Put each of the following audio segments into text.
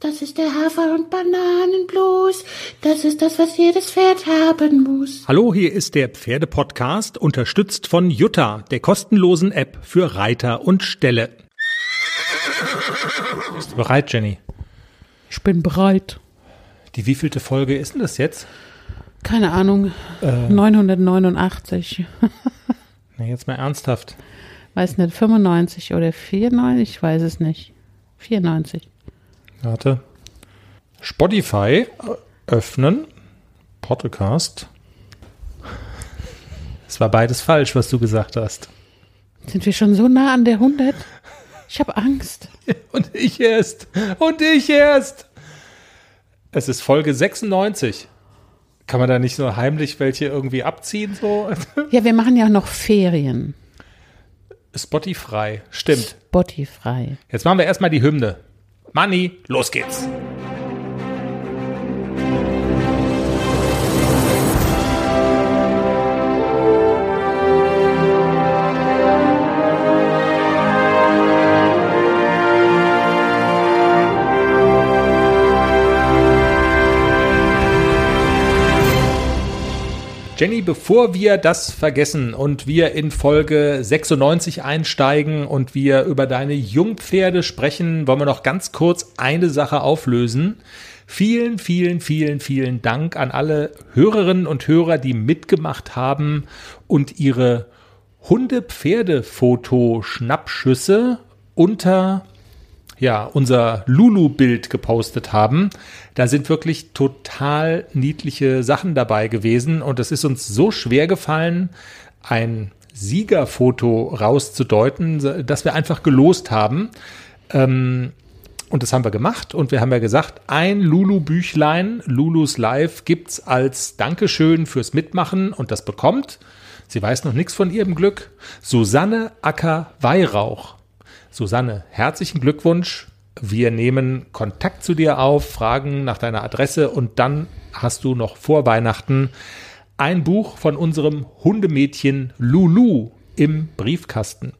Das ist der Hafer- und Bananenblues. Das ist das, was jedes Pferd haben muss. Hallo, hier ist der Pferdepodcast, unterstützt von Jutta, der kostenlosen App für Reiter und Ställe. Bist du bereit, Jenny? Ich bin bereit. Die wievielte Folge ist denn das jetzt? Keine Ahnung. Äh. 989. Na, jetzt mal ernsthaft. Weiß nicht, 95 oder 94? Ich weiß es nicht. 94. Warte. Spotify öffnen. Podcast. Es war beides falsch, was du gesagt hast. Sind wir schon so nah an der 100? Ich habe Angst. Und ich erst. Und ich erst. Es ist Folge 96. Kann man da nicht so heimlich welche irgendwie abziehen? So? Ja, wir machen ja noch Ferien. Spotify. Stimmt. Spotify. Jetzt machen wir erstmal die Hymne. Money, los geht's. Jenny, bevor wir das vergessen und wir in Folge 96 einsteigen und wir über deine Jungpferde sprechen, wollen wir noch ganz kurz eine Sache auflösen. Vielen, vielen, vielen, vielen Dank an alle Hörerinnen und Hörer, die mitgemacht haben und ihre Hunde-Pferde-Foto-Schnappschüsse unter ja, unser Lulu-Bild gepostet haben. Da sind wirklich total niedliche Sachen dabei gewesen und es ist uns so schwer gefallen, ein Siegerfoto rauszudeuten, dass wir einfach gelost haben. Ähm, und das haben wir gemacht und wir haben ja gesagt, ein Lulu-Büchlein, Lulus Live, gibt's als Dankeschön fürs Mitmachen und das bekommt, sie weiß noch nichts von ihrem Glück, Susanne Acker-Weihrauch. Susanne, herzlichen Glückwunsch. Wir nehmen Kontakt zu dir auf, fragen nach deiner Adresse und dann hast du noch vor Weihnachten ein Buch von unserem Hundemädchen Lulu im Briefkasten.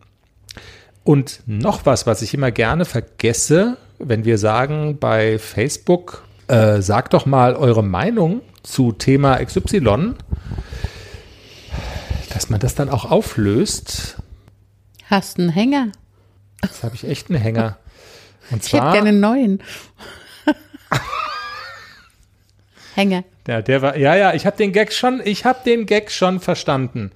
Und noch was, was ich immer gerne vergesse, wenn wir sagen bei Facebook, äh, sagt doch mal eure Meinung zu Thema XY, dass man das dann auch auflöst. Hast einen Hänger? Jetzt habe ich echt einen Hänger. Und Ich hätte zwar, gerne einen neuen. Hänger. ja, der war, ja, ja, ich habe den Gag schon, ich habe den Gag schon verstanden.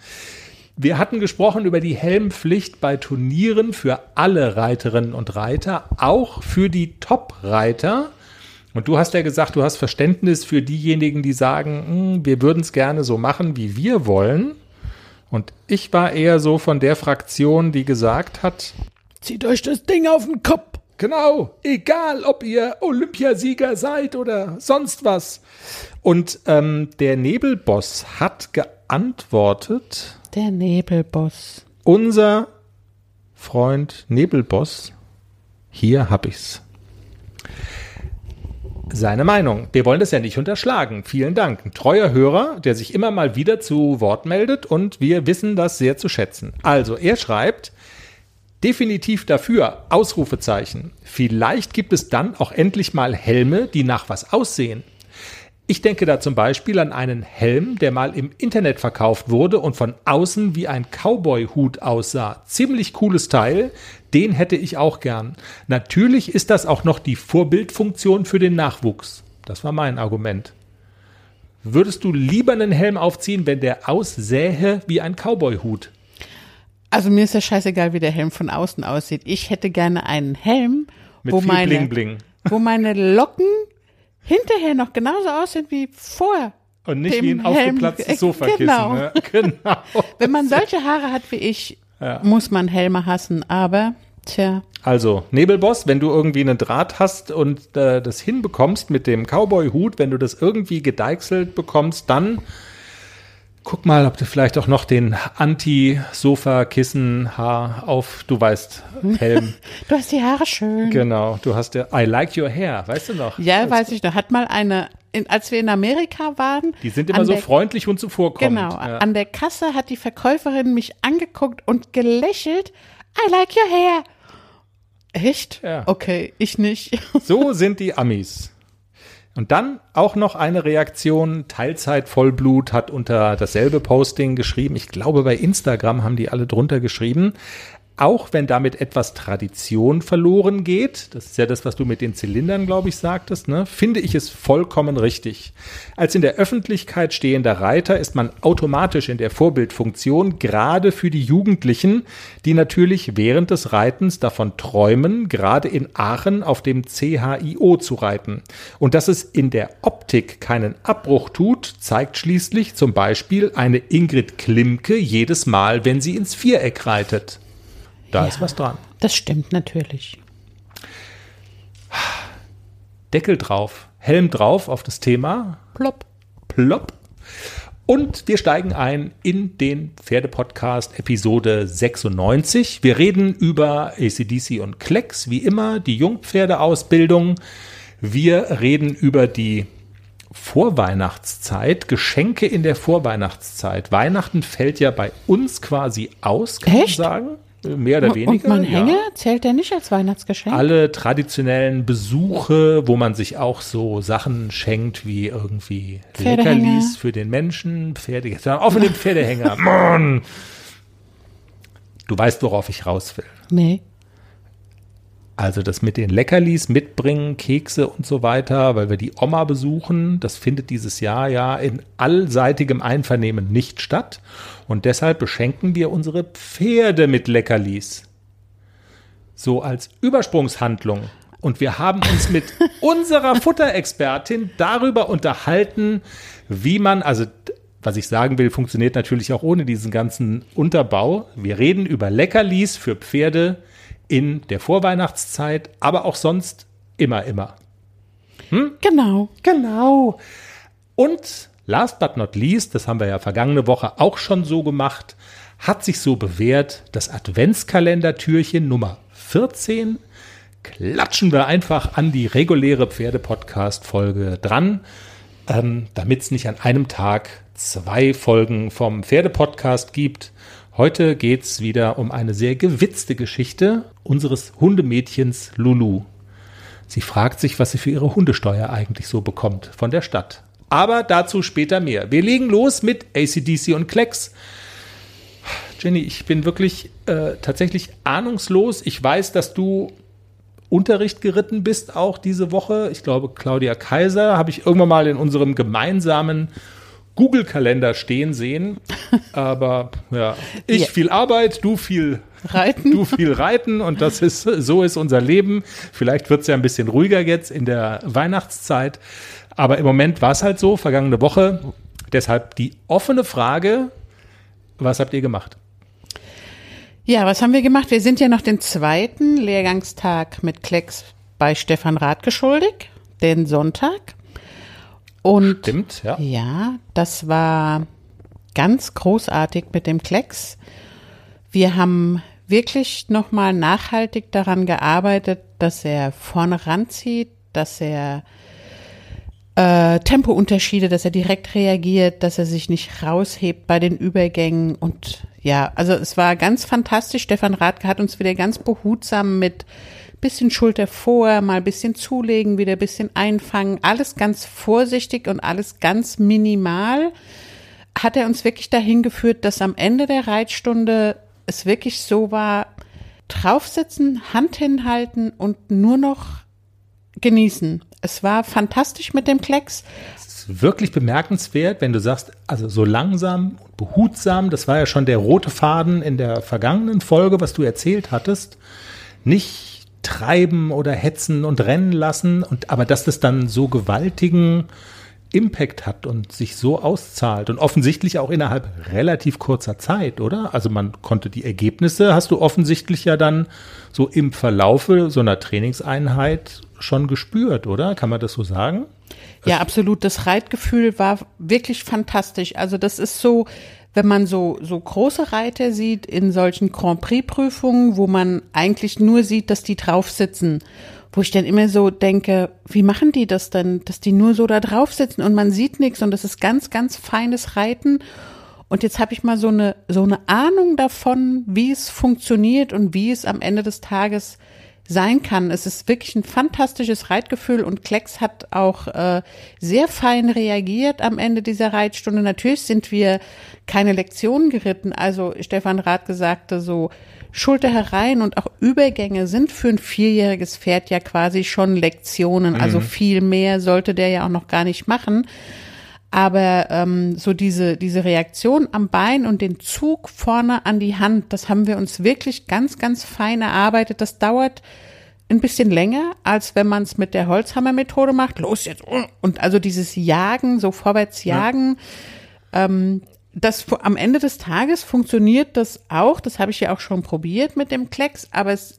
Wir hatten gesprochen über die Helmpflicht bei Turnieren für alle Reiterinnen und Reiter, auch für die Top-Reiter. Und du hast ja gesagt, du hast Verständnis für diejenigen, die sagen, "Hm, wir würden es gerne so machen, wie wir wollen. Und ich war eher so von der Fraktion, die gesagt hat, Zieht euch das Ding auf den Kopf. Genau, egal ob ihr Olympiasieger seid oder sonst was. Und ähm, der Nebelboss hat geantwortet, Der Nebelboss. unser Freund Nebelboss, hier hab ich's. Seine Meinung. Wir wollen das ja nicht unterschlagen. Vielen Dank. Ein treuer Hörer, der sich immer mal wieder zu Wort meldet und wir wissen das sehr zu schätzen. Also, er schreibt, Definitiv dafür, Ausrufezeichen. Vielleicht gibt es dann auch endlich mal Helme, die nach was aussehen. Ich denke da zum Beispiel an einen Helm, der mal im Internet verkauft wurde und von außen wie ein Cowboy-Hut aussah. Ziemlich cooles Teil, den hätte ich auch gern. Natürlich ist das auch noch die Vorbildfunktion für den Nachwuchs. Das war mein Argument. Würdest du lieber einen Helm aufziehen, wenn der aussähe wie ein Cowboy-Hut? Also mir ist ja scheißegal, wie der Helm von außen aussieht. Ich hätte gerne einen Helm, Mit wo meine, Bling-Bling. wo meine Locken hinterher noch genauso aussehen wie vor. Und nicht wie ein Helm. aufgeplatztes Sofakissen. Genau. Ne? genau. Wenn man solche Haare hat wie ich, muss man Helme hassen. Aber, tja, Also, Nebelboss, wenn du irgendwie einen Draht hast und äh, das hinbekommst mit dem Cowboy-Hut, wenn du das irgendwie gedeichselt bekommst, dann guck mal, ob du vielleicht auch noch den Anti-Sofa-Kissen-Haar auf, du weißt, Helm. du hast die Haare schön. genau, du hast ja, I like your hair, weißt du noch? Ja, weiß ich noch. Hat mal eine, in, als wir in Amerika waren. Die sind immer so der- freundlich und zuvorkommend. Genau, Ja. an der Kasse hat die Verkäuferin mich angeguckt und gelächelt. I like your hair. Echt? Ja. Okay, ich nicht. So sind die Amis. Und dann auch noch eine Reaktion. Teilzeit Vollblut hat unter dasselbe Posting geschrieben. Ich glaube, bei Instagram haben die alle drunter geschrieben auch wenn damit etwas Tradition verloren geht, das ist ja das, was du mit den Zylindern, glaube ich, sagtest, ne, finde ich es vollkommen richtig. Als in der Öffentlichkeit stehender Reiter ist man automatisch in der Vorbildfunktion, gerade für die Jugendlichen, die natürlich während des Reitens davon träumen, gerade in Aachen auf dem CHIO zu reiten. Und dass es in der Optik keinen Abbruch tut, zeigt schließlich zum Beispiel eine Ingrid Klimke jedes Mal, wenn sie ins Viereck reitet. Da Ja. ist was dran. Das stimmt natürlich. Deckel drauf, Helm drauf auf das Thema. Plopp. Plopp. Und wir steigen ein in den Pferdepodcast Episode 96. Wir reden über ACDC und Klecks, wie immer, die Jungpferdeausbildung. Wir reden über die Vorweihnachtszeit, Geschenke in der Vorweihnachtszeit. Weihnachten fällt ja bei uns quasi aus, kann Echt? man sagen. Mehr oder weniger. Und mein ja. Hänger zählt der nicht als Weihnachtsgeschenk? alle traditionellen Besuche, wo man sich auch so Sachen schenkt wie irgendwie. Leckerlis für den Menschen, Pferde, jetzt auf mit dem Pferdehänger. Mann! Du weißt, worauf ich raus will. Nee. Also das mit den Leckerlis mitbringen, Kekse und so weiter, weil wir die Oma besuchen, das findet dieses Jahr ja in allseitigem Einvernehmen nicht statt. Und deshalb beschenken wir unsere Pferde mit Leckerlis. So als Übersprungshandlung. Und wir haben uns mit unserer Futterexpertin darüber unterhalten, wie man, also was ich sagen will, funktioniert natürlich auch ohne diesen ganzen Unterbau. Wir reden über Leckerlis für Pferde in der Vorweihnachtszeit, aber auch sonst immer, immer. Genau. Genau. Und last but not least, das haben wir ja vergangene Woche auch schon so gemacht, hat sich so bewährt, das Adventskalendertürchen Nummer 14 klatschen wir einfach an die reguläre Pferde-Podcast-Folge dran, ähm, damit es nicht an einem Tag zwei Folgen vom Pferde-Podcast gibt. Heute geht es wieder um eine sehr gewitzte Geschichte unseres Hundemädchens Lulu. Sie fragt sich, was sie für ihre Hundesteuer eigentlich so bekommt von der Stadt. Aber dazu später mehr. Wir legen los mit ACDC und Klecks. Jenny, ich bin wirklich äh, tatsächlich ahnungslos. Ich weiß, dass du Unterricht geritten bist auch diese Woche. Ich glaube, Claudia Kaiser habe ich irgendwann mal in unserem gemeinsamen Google-Kalender stehen sehen. Aber ja, ich Ja. viel Arbeit, du viel Reiten. du viel reiten und das ist so ist unser Leben. Vielleicht wird es ja ein bisschen ruhiger jetzt in der Weihnachtszeit, aber im Moment war es halt so vergangene Woche. Deshalb die offene Frage: Was habt ihr gemacht? Ja, was haben wir gemacht? Wir sind ja noch den zweiten Lehrgangstag mit Klecks bei Stefan Rath geschuldig, den Sonntag. Und Stimmt, ja. ja, das war ganz großartig mit dem Klecks. Wir haben wirklich nochmal nachhaltig daran gearbeitet, dass er vorne ranzieht, dass er äh, Tempounterschiede, dass er direkt reagiert, dass er sich nicht raushebt bei den Übergängen und ja, also es war ganz fantastisch. Stefan Rathke hat uns wieder ganz behutsam mit bisschen Schulter vor, mal bisschen zulegen, wieder bisschen einfangen, alles ganz vorsichtig und alles ganz minimal. Hat er uns wirklich dahin geführt, dass am Ende der Reitstunde es wirklich so war, draufsitzen, Hand hinhalten und nur noch genießen. Es war fantastisch mit dem Klecks. Es ist wirklich bemerkenswert, wenn du sagst, also so langsam und behutsam, das war ja schon der rote Faden in der vergangenen Folge, was du erzählt hattest. Nicht treiben oder hetzen und rennen lassen, und, aber dass das dann so gewaltigen Impact hat und sich so auszahlt und offensichtlich auch innerhalb relativ kurzer Zeit, oder? Also man konnte die Ergebnisse, hast du offensichtlich ja dann so im Verlaufe so einer Trainingseinheit schon gespürt, oder? Kann man das so sagen? Ja, absolut. Das Reitgefühl war wirklich fantastisch. Also das ist so, wenn man so, so große Reiter sieht in solchen Grand Prix Prüfungen, wo man eigentlich nur sieht, dass die drauf sitzen, wo ich dann immer so denke, wie machen die das denn, dass die nur so da drauf sitzen und man sieht nichts und das ist ganz, ganz feines Reiten. Und jetzt habe ich mal so eine, so eine Ahnung davon, wie es funktioniert und wie es am Ende des Tages sein kann. Es ist wirklich ein fantastisches Reitgefühl und Klecks hat auch äh, sehr fein reagiert am Ende dieser Reitstunde. Natürlich sind wir keine Lektionen geritten. Also Stefan Rath gesagte so, Schulter herein und auch Übergänge sind für ein vierjähriges Pferd ja quasi schon Lektionen. Also mhm. viel mehr sollte der ja auch noch gar nicht machen. Aber ähm, so diese, diese Reaktion am Bein und den Zug vorne an die Hand, das haben wir uns wirklich ganz, ganz fein erarbeitet. Das dauert ein bisschen länger, als wenn man es mit der Holzhammer-Methode macht. Los jetzt. Und also dieses Jagen, so vorwärts jagen, ja. ähm, das am Ende des Tages funktioniert das auch. Das habe ich ja auch schon probiert mit dem Klecks, aber es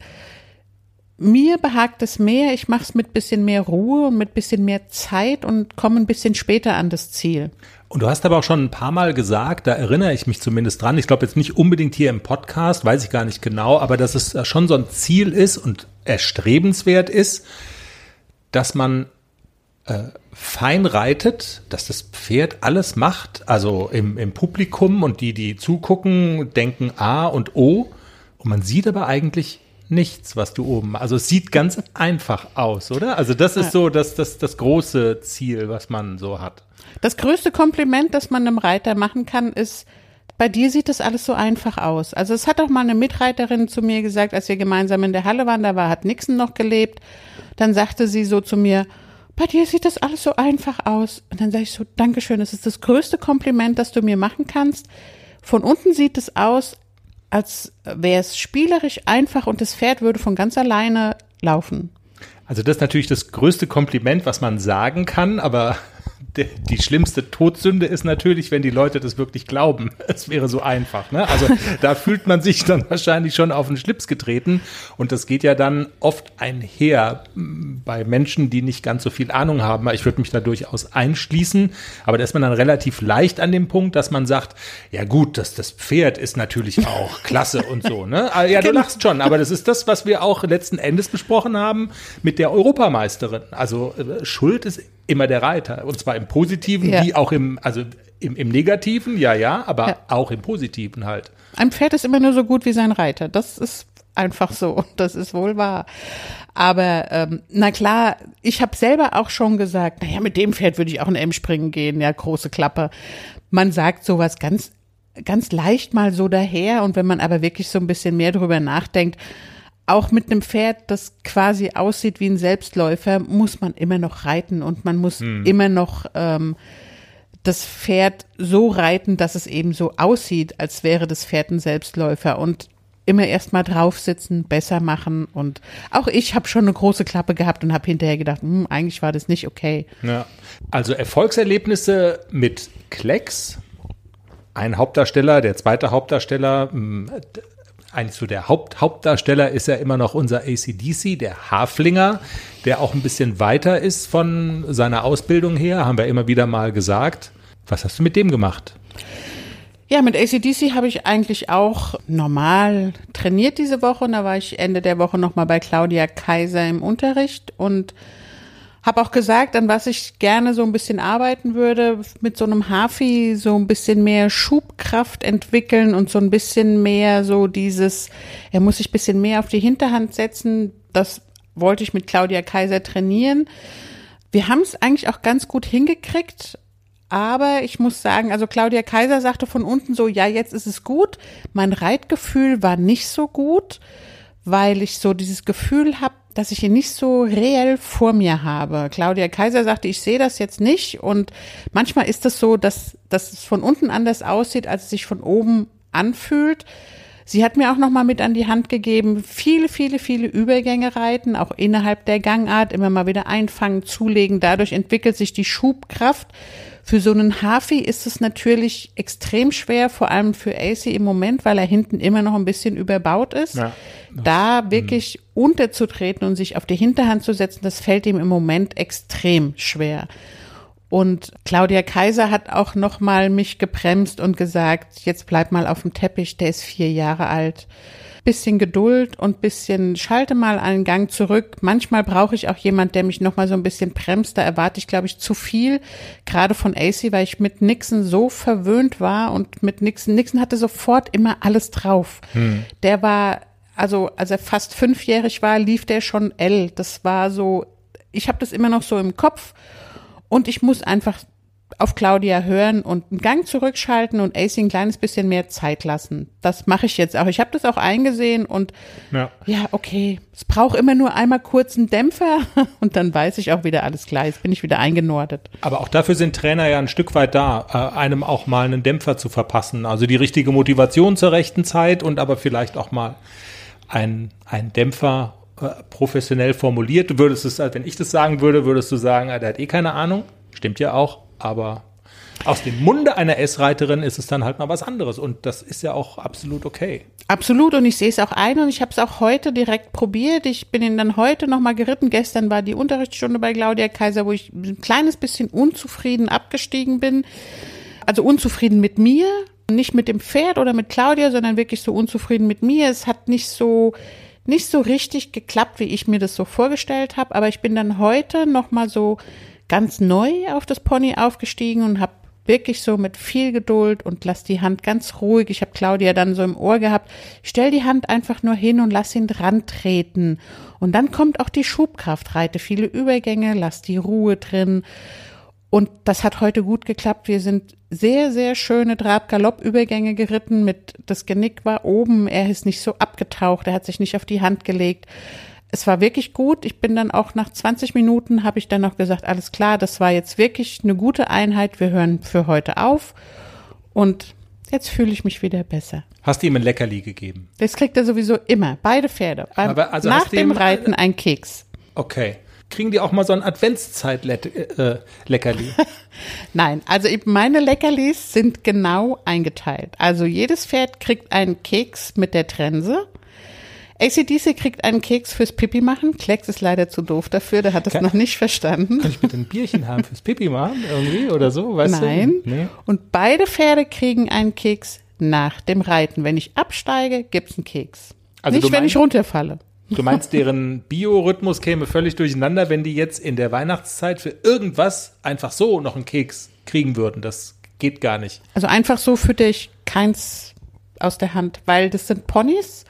mir behagt es mehr, ich mache es mit bisschen mehr Ruhe und mit bisschen mehr Zeit und komme ein bisschen später an das Ziel. Und du hast aber auch schon ein paar Mal gesagt, da erinnere ich mich zumindest dran, ich glaube jetzt nicht unbedingt hier im Podcast, weiß ich gar nicht genau, aber dass es schon so ein Ziel ist und erstrebenswert ist, dass man äh, fein reitet, dass das Pferd alles macht, also im, im Publikum und die, die zugucken, denken A und O und man sieht aber eigentlich nichts, was du oben. Also es sieht ganz einfach aus, oder? Also das ist so das, das, das große Ziel, was man so hat. Das größte Kompliment, das man einem Reiter machen kann, ist, bei dir sieht das alles so einfach aus. Also es hat auch mal eine Mitreiterin zu mir gesagt, als wir gemeinsam in der Halle waren, da war, hat Nixon noch gelebt. Dann sagte sie so zu mir, bei dir sieht das alles so einfach aus. Und dann sage ich so, Dankeschön, das ist das größte Kompliment, das du mir machen kannst. Von unten sieht es aus, als wäre es spielerisch einfach und das Pferd würde von ganz alleine laufen. Also das ist natürlich das größte Kompliment, was man sagen kann, aber die schlimmste Todsünde ist natürlich, wenn die Leute das wirklich glauben. Es wäre so einfach. Ne? Also da fühlt man sich dann wahrscheinlich schon auf den Schlips getreten. Und das geht ja dann oft einher bei Menschen, die nicht ganz so viel Ahnung haben. Ich würde mich da durchaus einschließen. Aber da ist man dann relativ leicht an dem Punkt, dass man sagt, ja gut, das, das Pferd ist natürlich auch klasse und so. Ne? Ah, ja, du genau. lachst schon. Aber das ist das, was wir auch letzten Endes besprochen haben mit der Europameisterin. Also äh, Schuld ist immer der Reiter. Und zwar im Positiven ja. wie auch im, also im, im Negativen, ja, ja, aber ja. auch im Positiven halt. Ein Pferd ist immer nur so gut wie sein Reiter. Das ist einfach so. Das ist wohl wahr. Aber ähm, na klar, ich habe selber auch schon gesagt, naja, mit dem Pferd würde ich auch in M springen gehen, ja, große Klappe. Man sagt sowas ganz, ganz leicht mal so daher und wenn man aber wirklich so ein bisschen mehr drüber nachdenkt, auch mit einem Pferd, das quasi aussieht wie ein Selbstläufer, muss man immer noch reiten und man muss hm. immer noch ähm, das Pferd so reiten, dass es eben so aussieht, als wäre das Pferd ein Selbstläufer und immer erst mal drauf sitzen, besser machen und auch ich habe schon eine große Klappe gehabt und habe hinterher gedacht, hm, eigentlich war das nicht okay. Ja. Also Erfolgserlebnisse mit Klecks, ein Hauptdarsteller, der zweite Hauptdarsteller, hm, eigentlich so der Haupt, Hauptdarsteller ist ja immer noch unser ACDC, der Haflinger, der auch ein bisschen weiter ist von seiner Ausbildung her, haben wir immer wieder mal gesagt. Was hast du mit dem gemacht? Ja, mit ACDC habe ich eigentlich auch normal trainiert diese Woche und da war ich Ende der Woche nochmal bei Claudia Kaiser im Unterricht und habe auch gesagt, an was ich gerne so ein bisschen arbeiten würde, mit so einem Hafi so ein bisschen mehr Schubkraft entwickeln und so ein bisschen mehr so dieses, er muss sich ein bisschen mehr auf die Hinterhand setzen. Das wollte ich mit Claudia Kaiser trainieren. Wir haben es eigentlich auch ganz gut hingekriegt, aber ich muss sagen, also Claudia Kaiser sagte von unten so, ja, jetzt ist es gut. Mein Reitgefühl war nicht so gut, weil ich so dieses Gefühl habe, dass ich ihn nicht so reell vor mir habe. Claudia Kaiser sagte, ich sehe das jetzt nicht und manchmal ist es so, dass, dass es von unten anders aussieht, als es sich von oben anfühlt. Sie hat mir auch noch mal mit an die Hand gegeben, viele, viele, viele Übergänge reiten, auch innerhalb der Gangart, immer mal wieder einfangen, zulegen. Dadurch entwickelt sich die Schubkraft. Für so einen Hafi ist es natürlich extrem schwer, vor allem für AC im Moment, weil er hinten immer noch ein bisschen überbaut ist. Ja, da mhm. wirklich mh. unterzutreten und sich auf die Hinterhand zu setzen, das fällt ihm im Moment extrem schwer. Und Claudia Kaiser hat auch noch mal mich gebremst und gesagt, jetzt bleib mal auf dem Teppich, der ist vier Jahre alt bisschen Geduld und bisschen schalte mal einen Gang zurück. Manchmal brauche ich auch jemand, der mich noch mal so ein bisschen bremst. Da erwarte ich, glaube ich, zu viel, gerade von AC, weil ich mit Nixon so verwöhnt war und mit Nixon, Nixon hatte sofort immer alles drauf. Hm. Der war also als er fast fünfjährig war, lief der schon L. Das war so, ich habe das immer noch so im Kopf und ich muss einfach auf Claudia hören und einen Gang zurückschalten und AC ein kleines bisschen mehr Zeit lassen. Das mache ich jetzt auch. Ich habe das auch eingesehen und ja. ja, okay, es braucht immer nur einmal kurz einen Dämpfer und dann weiß ich auch wieder alles klar. Jetzt bin ich wieder eingenordet. Aber auch dafür sind Trainer ja ein Stück weit da, äh, einem auch mal einen Dämpfer zu verpassen. Also die richtige Motivation zur rechten Zeit und aber vielleicht auch mal ein, ein Dämpfer äh, professionell formuliert. Du würdest es, wenn ich das sagen würde, würdest du sagen, der hat eh keine Ahnung. Stimmt ja auch aber aus dem Munde einer S-Reiterin ist es dann halt mal was anderes und das ist ja auch absolut okay. Absolut und ich sehe es auch ein und ich habe es auch heute direkt probiert. Ich bin ihn dann heute nochmal geritten. Gestern war die Unterrichtsstunde bei Claudia Kaiser, wo ich ein kleines bisschen unzufrieden abgestiegen bin. Also unzufrieden mit mir, nicht mit dem Pferd oder mit Claudia, sondern wirklich so unzufrieden mit mir. Es hat nicht so nicht so richtig geklappt, wie ich mir das so vorgestellt habe, aber ich bin dann heute nochmal so ganz neu auf das Pony aufgestiegen und habe wirklich so mit viel Geduld und lass die Hand ganz ruhig. Ich habe Claudia dann so im Ohr gehabt. Stell die Hand einfach nur hin und lass ihn dran treten. Und dann kommt auch die Schubkraft. Reite viele Übergänge, lass die Ruhe drin. Und das hat heute gut geklappt. Wir sind sehr, sehr schöne Trab-Galopp-Übergänge geritten. Mit das Genick war oben. Er ist nicht so abgetaucht. Er hat sich nicht auf die Hand gelegt es war wirklich gut. Ich bin dann auch nach 20 Minuten habe ich dann noch gesagt, alles klar, das war jetzt wirklich eine gute Einheit. Wir hören für heute auf. Und jetzt fühle ich mich wieder besser. Hast du ihm ein Leckerli gegeben? Das kriegt er sowieso immer. Beide Pferde. Aber also nach dem Reiten ein Keks. Okay. Kriegen die auch mal so ein Adventszeit-Leckerli? Äh, Nein, also meine Leckerlis sind genau eingeteilt. Also jedes Pferd kriegt einen Keks mit der Trense ACDC kriegt einen Keks fürs Pipi machen. Klecks ist leider zu doof dafür, der hat das kann, noch nicht verstanden. Kann ich bitte ein Bierchen haben fürs Pipi machen irgendwie oder so? Weißt Nein. Du? Nee. Und beide Pferde kriegen einen Keks nach dem Reiten. Wenn ich absteige, gibt's einen Keks. Also nicht, wenn ich runterfalle. Du meinst, deren Biorhythmus käme völlig durcheinander, wenn die jetzt in der Weihnachtszeit für irgendwas einfach so noch einen Keks kriegen würden. Das geht gar nicht. Also einfach so fütter ich keins aus der Hand, weil das sind Ponys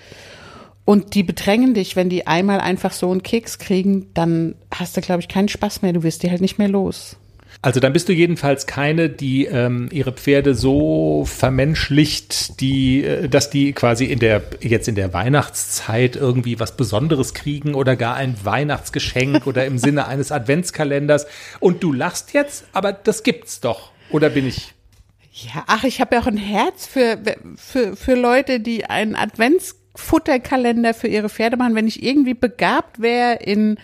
und die bedrängen dich, wenn die einmal einfach so einen Keks kriegen, dann hast du, glaube ich, keinen Spaß mehr. Du wirst die halt nicht mehr los. Also dann bist du jedenfalls keine, die ähm, ihre Pferde so vermenschlicht, die, äh, dass die quasi in der jetzt in der Weihnachtszeit irgendwie was Besonderes kriegen oder gar ein Weihnachtsgeschenk oder im Sinne eines Adventskalenders. Und du lachst jetzt, aber das gibt's doch. Oder bin ich? Ja, ach, ich habe ja auch ein Herz für für für Leute, die einen Adventskalender Futterkalender für ihre Pferde machen. Wenn ich irgendwie begabt wäre in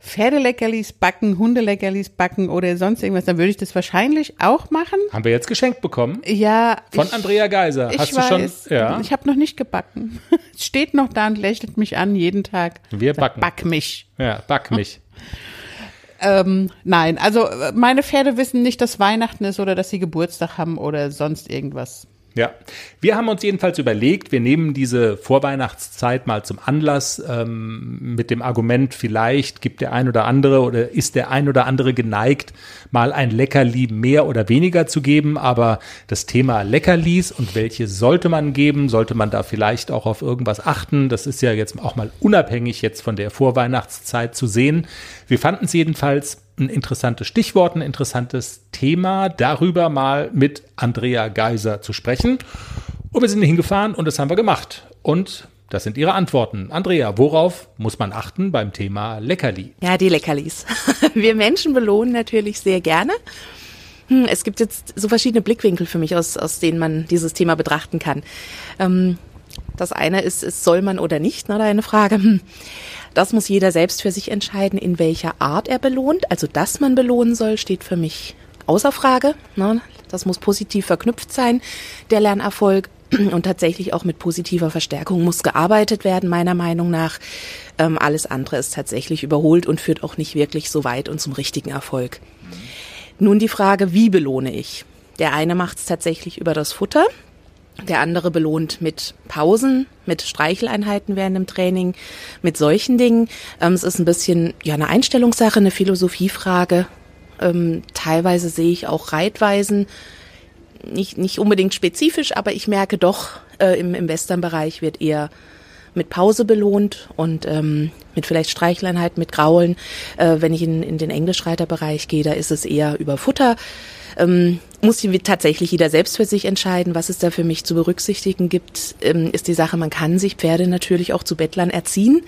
Pferdeleckerlis backen, Hundeleckerlis backen oder sonst irgendwas, dann würde ich das wahrscheinlich auch machen. Haben wir jetzt geschenkt bekommen? Ja. Von ich, Andrea Geiser. Hast du schon? Ja. Ich habe noch nicht gebacken. Es steht noch da und lächelt mich an jeden Tag. Wir backen. Back mich. Ja, back mich. ähm, nein, also meine Pferde wissen nicht, dass Weihnachten ist oder dass sie Geburtstag haben oder sonst irgendwas. Ja, wir haben uns jedenfalls überlegt, wir nehmen diese Vorweihnachtszeit mal zum Anlass ähm, mit dem Argument, vielleicht gibt der ein oder andere oder ist der ein oder andere geneigt, mal ein Leckerli mehr oder weniger zu geben. Aber das Thema Leckerlis und welche sollte man geben, sollte man da vielleicht auch auf irgendwas achten. Das ist ja jetzt auch mal unabhängig jetzt von der Vorweihnachtszeit zu sehen. Wir fanden es jedenfalls ein interessantes Stichwort, ein interessantes Thema, darüber mal mit Andrea Geiser zu sprechen. Und wir sind hingefahren und das haben wir gemacht. Und das sind Ihre Antworten. Andrea, worauf muss man achten beim Thema Leckerli? Ja, die Leckerlis. Wir Menschen belohnen natürlich sehr gerne. Hm, es gibt jetzt so verschiedene Blickwinkel für mich, aus, aus denen man dieses Thema betrachten kann. Ähm, das eine ist, ist soll man oder nicht, ne, eine Frage. Hm. Das muss jeder selbst für sich entscheiden, in welcher Art er belohnt. Also, dass man belohnen soll, steht für mich außer Frage. Das muss positiv verknüpft sein, der Lernerfolg. Und tatsächlich auch mit positiver Verstärkung muss gearbeitet werden, meiner Meinung nach. Ähm, alles andere ist tatsächlich überholt und führt auch nicht wirklich so weit und zum richtigen Erfolg. Nun die Frage, wie belohne ich? Der eine macht es tatsächlich über das Futter, der andere belohnt mit Pausen, mit Streicheleinheiten während dem Training, mit solchen Dingen. Ähm, es ist ein bisschen ja eine Einstellungssache, eine Philosophiefrage. Ähm, teilweise sehe ich auch Reitweisen, nicht, nicht unbedingt spezifisch, aber ich merke doch, äh, im, im Western-Bereich wird eher mit Pause belohnt und ähm, mit vielleicht Streichleinheit, mit Graulen. Äh, wenn ich in, in den Englischreiterbereich gehe, da ist es eher über Futter. Ähm, muss tatsächlich jeder selbst für sich entscheiden, was es da für mich zu berücksichtigen gibt, ähm, ist die Sache, man kann sich Pferde natürlich auch zu Bettlern erziehen.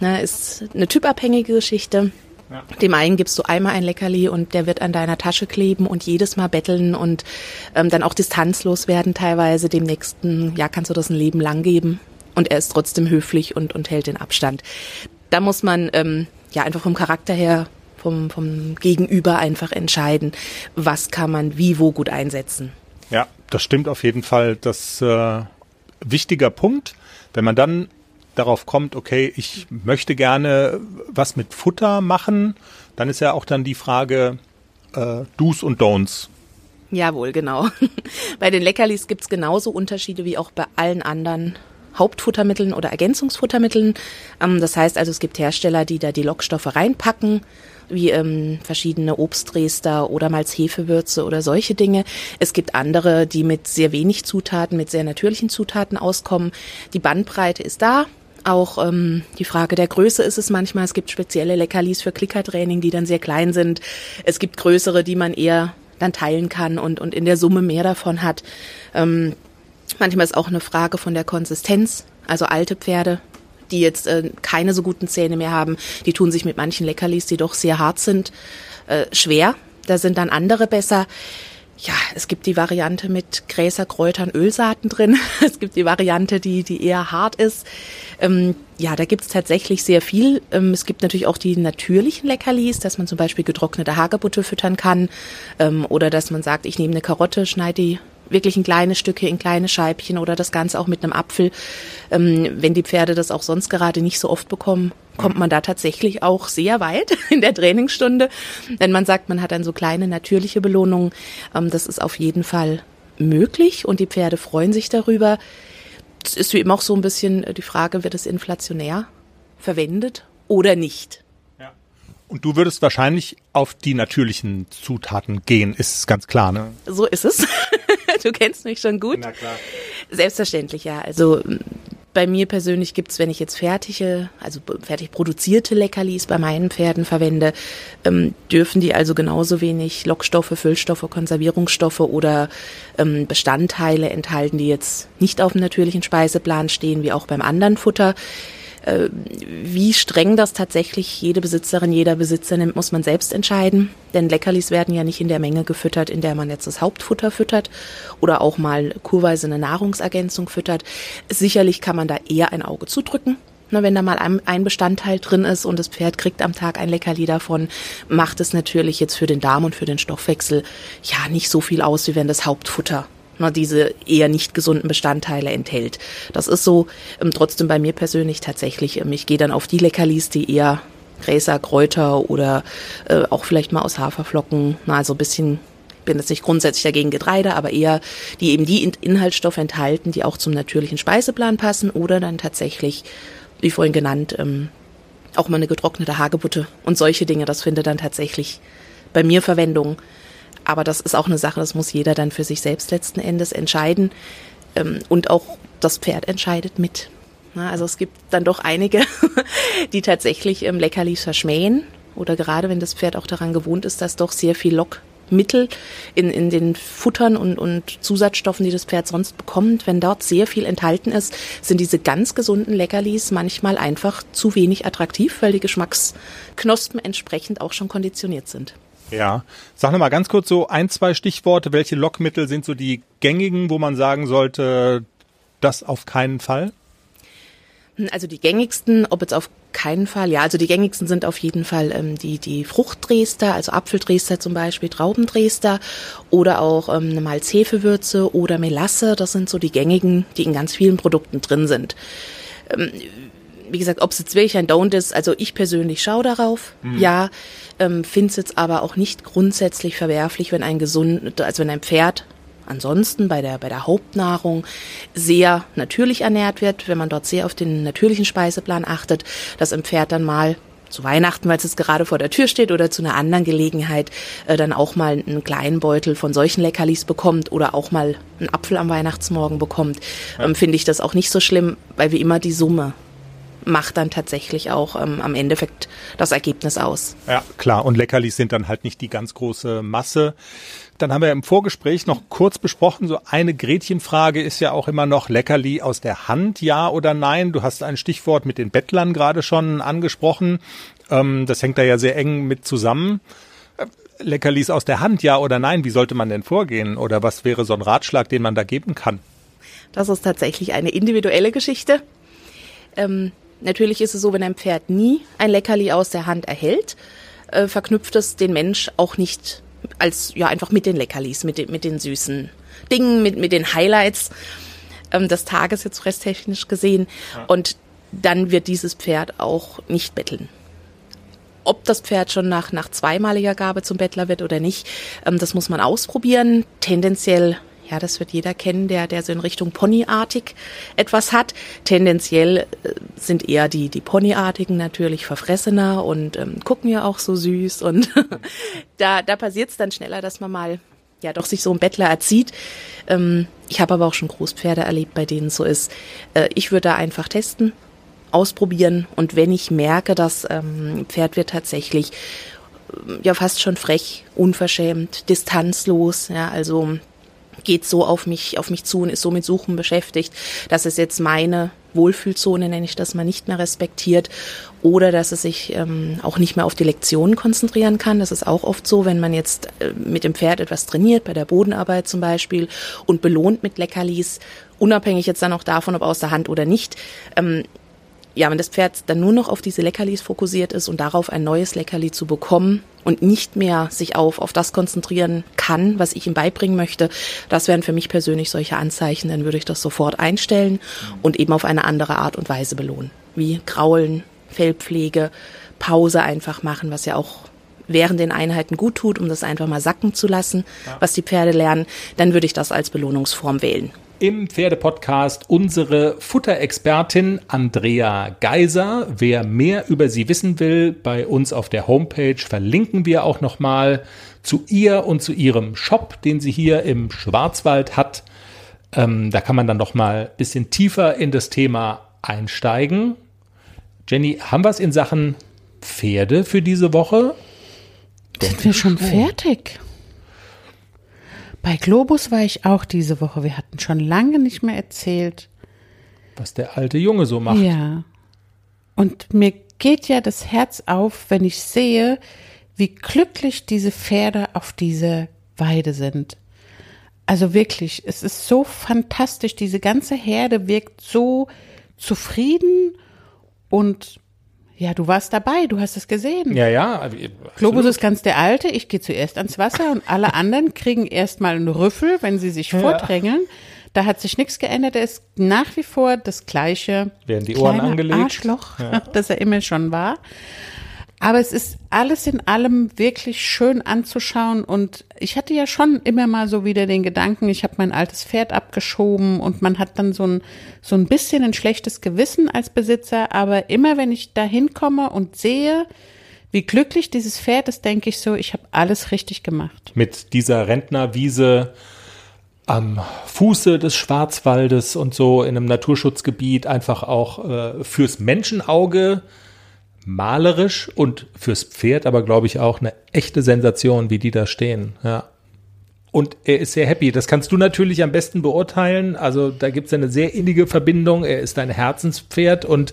Na, ist eine typabhängige Geschichte. Ja. Dem einen gibst du einmal ein Leckerli und der wird an deiner Tasche kleben und jedes Mal betteln und ähm, dann auch distanzlos werden teilweise. Dem nächsten, ja, kannst du das ein Leben lang geben und er ist trotzdem höflich und, und hält den Abstand. Da muss man ähm, ja einfach vom Charakter her vom, vom Gegenüber einfach entscheiden, was kann man wie, wo gut einsetzen. Ja, das stimmt auf jeden Fall. Das äh, wichtiger Punkt. Wenn man dann darauf kommt, okay, ich möchte gerne was mit Futter machen, dann ist ja auch dann die Frage äh, Do's und Don'ts. Jawohl, genau. bei den Leckerlis gibt's genauso Unterschiede wie auch bei allen anderen Hauptfuttermitteln oder Ergänzungsfuttermitteln. Ähm, das heißt also, es gibt Hersteller, die da die Lockstoffe reinpacken, wie ähm, verschiedene Obstdrester oder Malzhefewürze oder solche Dinge. Es gibt andere, die mit sehr wenig Zutaten, mit sehr natürlichen Zutaten auskommen. Die Bandbreite ist da. Auch ähm, die Frage der Größe ist es manchmal. Es gibt spezielle Leckerlis für Klickertraining, die dann sehr klein sind. Es gibt größere, die man eher dann teilen kann und, und in der Summe mehr davon hat. Ähm, manchmal ist auch eine Frage von der Konsistenz. Also alte Pferde, die jetzt äh, keine so guten Zähne mehr haben, die tun sich mit manchen Leckerlis, die doch sehr hart sind, äh, schwer. Da sind dann andere besser. Ja, es gibt die Variante mit Gräser, Kräutern, Ölsaaten drin. Es gibt die Variante, die, die eher hart ist. Ähm, ja, da gibt's tatsächlich sehr viel. Ähm, es gibt natürlich auch die natürlichen Leckerlis, dass man zum Beispiel getrocknete Hagebutte füttern kann. Ähm, oder dass man sagt, ich nehme eine Karotte, schneide die wirklich in kleine Stücke, in kleine Scheibchen oder das Ganze auch mit einem Apfel. Ähm, wenn die Pferde das auch sonst gerade nicht so oft bekommen, kommt man da tatsächlich auch sehr weit in der Trainingsstunde. Wenn man sagt, man hat dann so kleine natürliche Belohnungen, ähm, das ist auf jeden Fall möglich und die Pferde freuen sich darüber. Es ist wie immer auch so ein bisschen die Frage, wird es inflationär verwendet oder nicht? Und du würdest wahrscheinlich auf die natürlichen Zutaten gehen, ist ganz klar, ne? So ist es. du kennst mich schon gut. Na klar. Selbstverständlich, ja. Also bei mir persönlich gibt's, wenn ich jetzt fertige, also fertig produzierte Leckerlis bei meinen Pferden verwende, ähm, dürfen die also genauso wenig Lockstoffe, Füllstoffe, Konservierungsstoffe oder ähm, Bestandteile enthalten, die jetzt nicht auf dem natürlichen Speiseplan stehen, wie auch beim anderen Futter. Äh, wie streng das tatsächlich jede Besitzerin, jeder Besitzer nimmt, muss man selbst entscheiden. Denn Leckerlis werden ja nicht in der Menge gefüttert, in der man jetzt das Hauptfutter füttert oder auch mal kurweise eine Nahrungsergänzung füttert. Sicherlich kann man da eher ein Auge zudrücken. wenn da mal ein Bestandteil drin ist und das Pferd kriegt am Tag ein Leckerli davon, macht es natürlich jetzt für den Darm und für den Stoffwechsel ja nicht so viel aus, wie wenn das Hauptfutter diese eher nicht gesunden Bestandteile enthält. Das ist so ähm, trotzdem bei mir persönlich tatsächlich. Ähm, ich gehe dann auf die Leckerlis, die eher Gräser, Kräuter oder äh, auch vielleicht mal aus Haferflocken, na, also ein bisschen bin jetzt nicht grundsätzlich dagegen Getreide, aber eher die eben die Inhaltsstoffe enthalten, die auch zum natürlichen Speiseplan passen oder dann tatsächlich, wie vorhin genannt, ähm, auch mal eine getrocknete Hagebutte und solche Dinge. Das findet dann tatsächlich bei mir Verwendung. Aber das ist auch eine Sache, das muss jeder dann für sich selbst letzten Endes entscheiden. Ähm, und auch das Pferd entscheidet mit. Also es gibt dann doch einige, die tatsächlich ähm, Leckerlis verschmähen. Oder gerade wenn das Pferd auch daran gewohnt ist, dass doch sehr viel Lockmittel in, in den Futtern und, und Zusatzstoffen, die das Pferd sonst bekommt, wenn dort sehr viel enthalten ist, sind diese ganz gesunden Leckerlis manchmal einfach zu wenig attraktiv, weil die Geschmacksknospen entsprechend auch schon konditioniert sind. Ja. Sag nochmal ganz kurz so ein, zwei Stichworte. Welche Lockmittel sind so die gängigen, wo man sagen sollte, das auf keinen Fall? Also die gängigsten, ob jetzt auf keinen Fall, ja, also die gängigsten sind auf jeden Fall ähm, die, die Fruchtdrester, also Apfeldrester zum Beispiel, Traubendrester oder auch ähm, eine Malzhefewürze oder Melasse. Das sind so die gängigen, die in ganz vielen Produkten drin sind. Ähm, wie gesagt, ob es jetzt wirklich ein Don't ist, also ich persönlich schaue darauf, mhm. ja, ähm, finde es jetzt aber auch nicht grundsätzlich verwerflich, wenn ein gesund, also wenn ein Pferd ansonsten bei der, bei der Hauptnahrung sehr natürlich ernährt wird, wenn man dort sehr auf den natürlichen Speiseplan achtet, dass im Pferd dann mal zu Weihnachten, weil es jetzt gerade vor der Tür steht oder zu einer anderen Gelegenheit äh, dann auch mal einen kleinen Beutel von solchen Leckerlis bekommt oder auch mal einen Apfel am Weihnachtsmorgen bekommt, ähm, finde ich das auch nicht so schlimm, weil wie immer die Summe macht dann tatsächlich auch ähm, am Endeffekt das Ergebnis aus. Ja, klar. Und Leckerlis sind dann halt nicht die ganz große Masse. Dann haben wir im Vorgespräch noch kurz besprochen, so eine Gretchenfrage ist ja auch immer noch Leckerli aus der Hand, ja oder nein. Du hast ein Stichwort mit den Bettlern gerade schon angesprochen. Ähm, das hängt da ja sehr eng mit zusammen. Äh, Leckerlis aus der Hand, ja oder nein? Wie sollte man denn vorgehen? Oder was wäre so ein Ratschlag, den man da geben kann? Das ist tatsächlich eine individuelle Geschichte. Ähm, Natürlich ist es so, wenn ein Pferd nie ein Leckerli aus der Hand erhält, äh, verknüpft es den Mensch auch nicht als ja einfach mit den Leckerlis, mit den, mit den süßen Dingen, mit, mit den Highlights ähm, des Tages jetzt resttechnisch gesehen. Ja. Und dann wird dieses Pferd auch nicht betteln. Ob das Pferd schon nach, nach zweimaliger Gabe zum Bettler wird oder nicht, ähm, das muss man ausprobieren. Tendenziell ja, das wird jeder kennen, der, der so in Richtung Ponyartig etwas hat. Tendenziell äh, sind eher die, die Ponyartigen natürlich verfressener und ähm, gucken ja auch so süß. Und da, da passiert es dann schneller, dass man mal ja doch sich so ein Bettler erzieht. Ähm, ich habe aber auch schon Großpferde erlebt, bei denen es so ist. Äh, ich würde da einfach testen, ausprobieren und wenn ich merke, das ähm, Pferd wird tatsächlich äh, ja fast schon frech, unverschämt, distanzlos, ja, also geht so auf mich, auf mich zu und ist so mit Suchen beschäftigt, dass es jetzt meine Wohlfühlzone, nenne ich das mal, nicht mehr respektiert oder dass es sich ähm, auch nicht mehr auf die Lektionen konzentrieren kann. Das ist auch oft so, wenn man jetzt äh, mit dem Pferd etwas trainiert, bei der Bodenarbeit zum Beispiel, und belohnt mit Leckerlis, unabhängig jetzt dann auch davon, ob aus der Hand oder nicht, ähm, ja, wenn das Pferd dann nur noch auf diese Leckerlis fokussiert ist und darauf ein neues Leckerli zu bekommen und nicht mehr sich auf, auf das konzentrieren kann, was ich ihm beibringen möchte, das wären für mich persönlich solche Anzeichen, dann würde ich das sofort einstellen und eben auf eine andere Art und Weise belohnen. Wie Kraulen, Fellpflege, Pause einfach machen, was ja auch während den Einheiten gut tut, um das einfach mal sacken zu lassen, was die Pferde lernen, dann würde ich das als Belohnungsform wählen im Pferdepodcast unsere Futterexpertin Andrea Geiser. Wer mehr über sie wissen will, bei uns auf der Homepage verlinken wir auch nochmal zu ihr und zu ihrem Shop, den sie hier im Schwarzwald hat. Ähm, da kann man dann noch mal ein bisschen tiefer in das Thema einsteigen. Jenny, haben wir es in Sachen Pferde für diese Woche? Sind wir schon fertig? Bei Globus war ich auch diese Woche. Wir hatten schon lange nicht mehr erzählt. Was der alte Junge so macht. Ja. Und mir geht ja das Herz auf, wenn ich sehe, wie glücklich diese Pferde auf dieser Weide sind. Also wirklich, es ist so fantastisch. Diese ganze Herde wirkt so zufrieden und ja, du warst dabei, du hast es gesehen. Ja, ja. Absolut. Globus ist ganz der Alte, ich gehe zuerst ans Wasser und alle anderen kriegen erstmal einen Rüffel, wenn sie sich ja. vordrängeln. Da hat sich nichts geändert, er ist nach wie vor das gleiche. Werden die Ohren angelegt. Arschloch, ja. das er immer schon war. Aber es ist alles in allem wirklich schön anzuschauen und ich hatte ja schon immer mal so wieder den Gedanken, ich habe mein altes Pferd abgeschoben und man hat dann so ein, so ein bisschen ein schlechtes Gewissen als Besitzer, aber immer wenn ich da hinkomme und sehe, wie glücklich dieses Pferd ist, denke ich so, ich habe alles richtig gemacht. Mit dieser Rentnerwiese am Fuße des Schwarzwaldes und so in einem Naturschutzgebiet einfach auch äh, fürs Menschenauge malerisch und fürs Pferd aber, glaube ich, auch eine echte Sensation, wie die da stehen. Ja. Und er ist sehr happy. Das kannst du natürlich am besten beurteilen. Also da gibt es eine sehr innige Verbindung. Er ist ein Herzenspferd und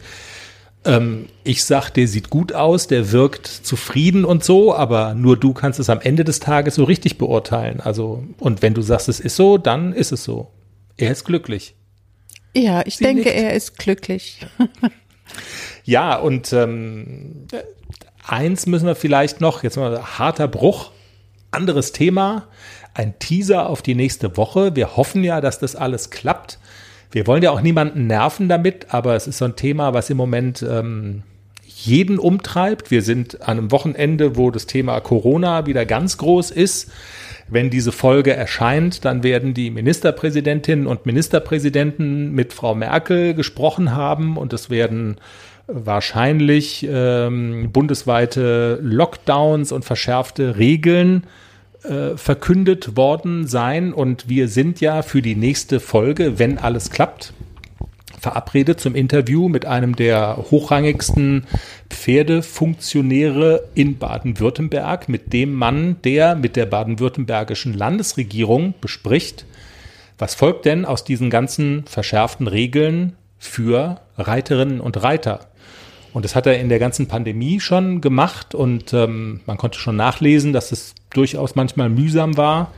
ähm, ich sag, der sieht gut aus, der wirkt zufrieden und so, aber nur du kannst es am Ende des Tages so richtig beurteilen. Also, und wenn du sagst, es ist so, dann ist es so. Er ist glücklich. Ja, ich Sie denke, nickt. er ist glücklich. Ja, und ähm, eins müssen wir vielleicht noch, jetzt mal harter Bruch, anderes Thema, ein Teaser auf die nächste Woche. Wir hoffen ja, dass das alles klappt. Wir wollen ja auch niemanden nerven damit, aber es ist so ein Thema, was im Moment ähm, jeden umtreibt. Wir sind an einem Wochenende, wo das Thema Corona wieder ganz groß ist. Wenn diese Folge erscheint, dann werden die Ministerpräsidentinnen und Ministerpräsidenten mit Frau Merkel gesprochen haben und es werden wahrscheinlich ähm, bundesweite Lockdowns und verschärfte Regeln äh, verkündet worden sein. Und wir sind ja für die nächste Folge, wenn alles klappt, verabredet zum Interview mit einem der hochrangigsten Pferdefunktionäre in Baden-Württemberg, mit dem Mann, der mit der baden-württembergischen Landesregierung bespricht, was folgt denn aus diesen ganzen verschärften Regeln für Reiterinnen und Reiter? Und das hat er in der ganzen Pandemie schon gemacht und ähm, man konnte schon nachlesen, dass es durchaus manchmal mühsam war.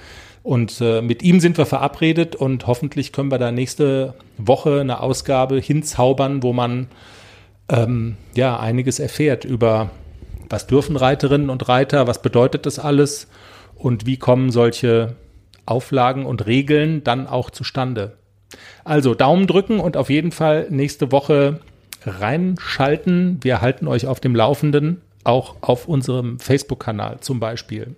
Und äh, mit ihm sind wir verabredet und hoffentlich können wir da nächste Woche eine Ausgabe hinzaubern, wo man ähm, ja einiges erfährt über was dürfen Reiterinnen und Reiter, was bedeutet das alles und wie kommen solche Auflagen und Regeln dann auch zustande. Also Daumen drücken und auf jeden Fall nächste Woche reinschalten. Wir halten euch auf dem Laufenden, auch auf unserem Facebook-Kanal zum Beispiel.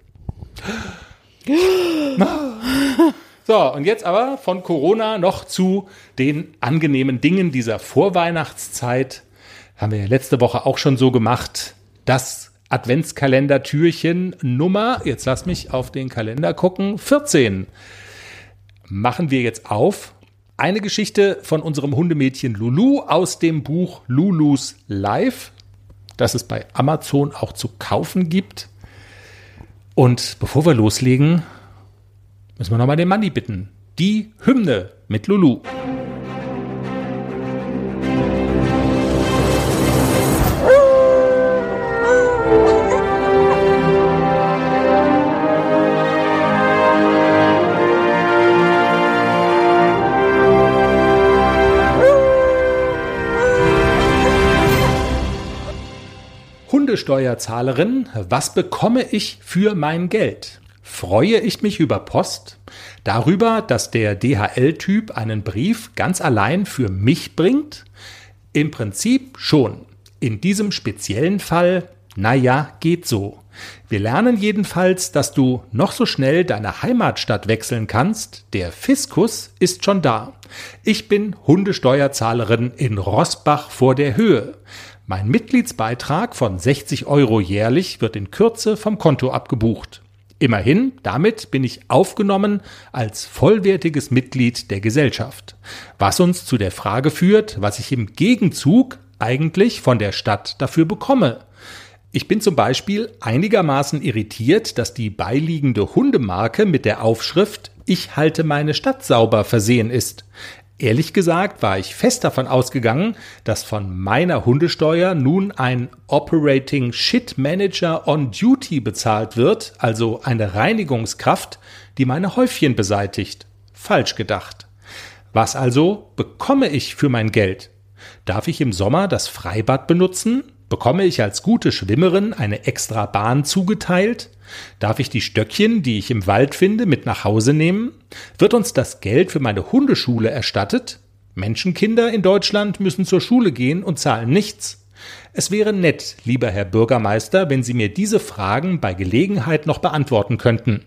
So, und jetzt aber von Corona noch zu den angenehmen Dingen dieser Vorweihnachtszeit. Haben wir ja letzte Woche auch schon so gemacht. Das Adventskalender-Türchen Nummer, jetzt lass mich auf den Kalender gucken, 14. Machen wir jetzt auf eine Geschichte von unserem Hundemädchen Lulu aus dem Buch Lulus Life, das es bei Amazon auch zu kaufen gibt. Und bevor wir loslegen, müssen wir nochmal den Manni bitten. Die Hymne mit Lulu. Hundesteuerzahlerin, was bekomme ich für mein Geld? Freue ich mich über Post? Darüber, dass der DHL-Typ einen Brief ganz allein für mich bringt? Im Prinzip schon. In diesem speziellen Fall, naja, geht so. Wir lernen jedenfalls, dass du noch so schnell deine Heimatstadt wechseln kannst. Der Fiskus ist schon da. Ich bin Hundesteuerzahlerin in Rossbach vor der Höhe. Mein Mitgliedsbeitrag von 60 Euro jährlich wird in Kürze vom Konto abgebucht. Immerhin, damit bin ich aufgenommen als vollwertiges Mitglied der Gesellschaft. Was uns zu der Frage führt, was ich im Gegenzug eigentlich von der Stadt dafür bekomme. Ich bin zum Beispiel einigermaßen irritiert, dass die beiliegende Hundemarke mit der Aufschrift Ich halte meine Stadt sauber versehen ist. Ehrlich gesagt war ich fest davon ausgegangen, dass von meiner Hundesteuer nun ein Operating Shit Manager on Duty bezahlt wird, also eine Reinigungskraft, die meine Häufchen beseitigt. Falsch gedacht. Was also bekomme ich für mein Geld? Darf ich im Sommer das Freibad benutzen? Bekomme ich als gute Schwimmerin eine extra Bahn zugeteilt? Darf ich die Stöckchen, die ich im Wald finde, mit nach Hause nehmen? Wird uns das Geld für meine Hundeschule erstattet? Menschenkinder in Deutschland müssen zur Schule gehen und zahlen nichts. Es wäre nett, lieber Herr Bürgermeister, wenn Sie mir diese Fragen bei Gelegenheit noch beantworten könnten.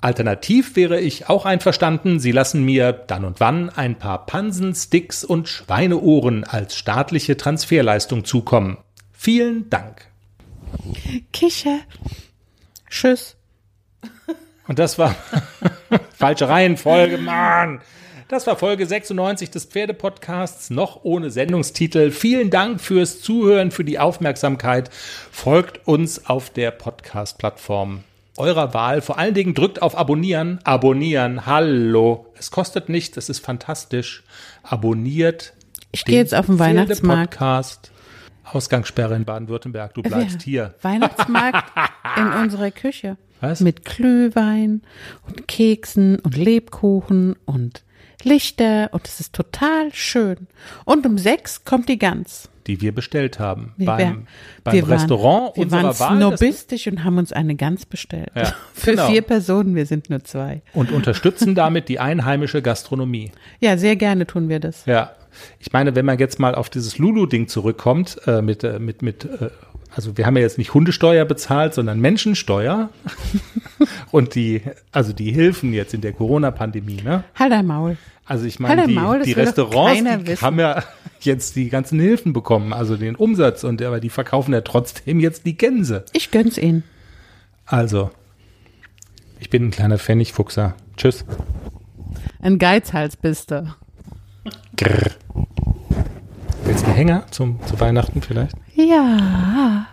Alternativ wäre ich auch einverstanden, Sie lassen mir dann und wann ein paar Pansen, Sticks und Schweineohren als staatliche Transferleistung zukommen. Vielen Dank. Kicher. Tschüss. Und das war falsche Reihenfolge, Mann. Das war Folge 96 des Pferdepodcasts, noch ohne Sendungstitel. Vielen Dank fürs Zuhören, für die Aufmerksamkeit. Folgt uns auf der Podcast-Plattform eurer Wahl. Vor allen Dingen drückt auf Abonnieren. Abonnieren. Hallo. Es kostet nichts. Es ist fantastisch. Abonniert. Ich gehe jetzt auf den Weihnachtsmarkt. Podcast. Ausgangssperre in Baden-Württemberg. Du bleibst hier. Weihnachtsmarkt in unserer Küche. Was? Mit Glühwein und Keksen und Lebkuchen und Lichter und es ist total schön. Und um sechs kommt die Gans. Die wir bestellt haben. Wir, beim beim wir Restaurant waren, wir unserer waren Wahl. das- snobistisch und haben uns eine Gans bestellt. Ja, Für genau. vier Personen, wir sind nur zwei. Und unterstützen damit die einheimische Gastronomie. Ja, sehr gerne tun wir das. Ja. Ich meine, wenn man jetzt mal auf dieses Lulu-Ding zurückkommt, äh, mit, äh, mit, mit äh, also wir haben ja jetzt nicht Hundesteuer bezahlt, sondern Menschensteuer. Und die, also die Hilfen jetzt in der Corona-Pandemie, ne? Halt dein Maul. Also ich Halt meine, dein die, Maul, die Restaurants die haben ja jetzt die ganzen Hilfen bekommen, also den Umsatz und aber die verkaufen ja trotzdem jetzt die Gänse. Ich gönn's Ihnen. Also, ich bin ein kleiner Pfennigfuchser. Tschüss. Ein Geizhals bist du. Grrr. Willst du einen Hänger zum, zu Weihnachten vielleicht? Ja.